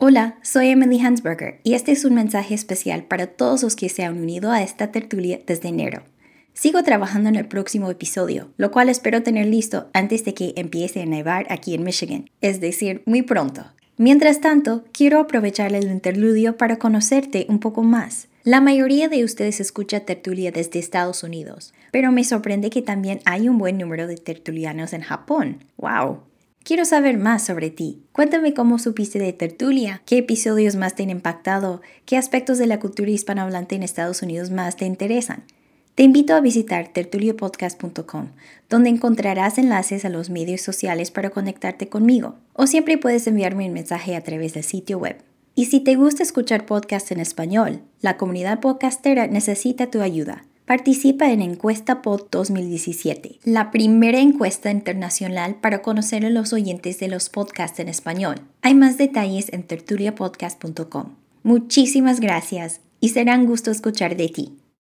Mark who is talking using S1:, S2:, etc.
S1: Hola, soy Emily Hansberger y este es un mensaje especial para todos los que se han unido a esta tertulia desde enero. Sigo trabajando en el próximo episodio, lo cual espero tener listo antes de que empiece a nevar aquí en Michigan, es decir, muy pronto. Mientras tanto, quiero aprovechar el interludio para conocerte un poco más. La mayoría de ustedes escucha tertulia desde Estados Unidos, pero me sorprende que también hay un buen número de tertulianos en Japón. ¡Wow! Quiero saber más sobre ti. Cuéntame cómo supiste de Tertulia, qué episodios más te han impactado, qué aspectos de la cultura hispanohablante en Estados Unidos más te interesan. Te invito a visitar tertuliopodcast.com, donde encontrarás enlaces a los medios sociales para conectarte conmigo, o siempre puedes enviarme un mensaje a través del sitio web. Y si te gusta escuchar podcasts en español, la comunidad podcastera necesita tu ayuda. Participa en Encuesta Pod 2017, la primera encuesta internacional para conocer a los oyentes de los podcasts en español. Hay más detalles en tertuliapodcast.com. Muchísimas gracias y será un gusto escuchar de ti.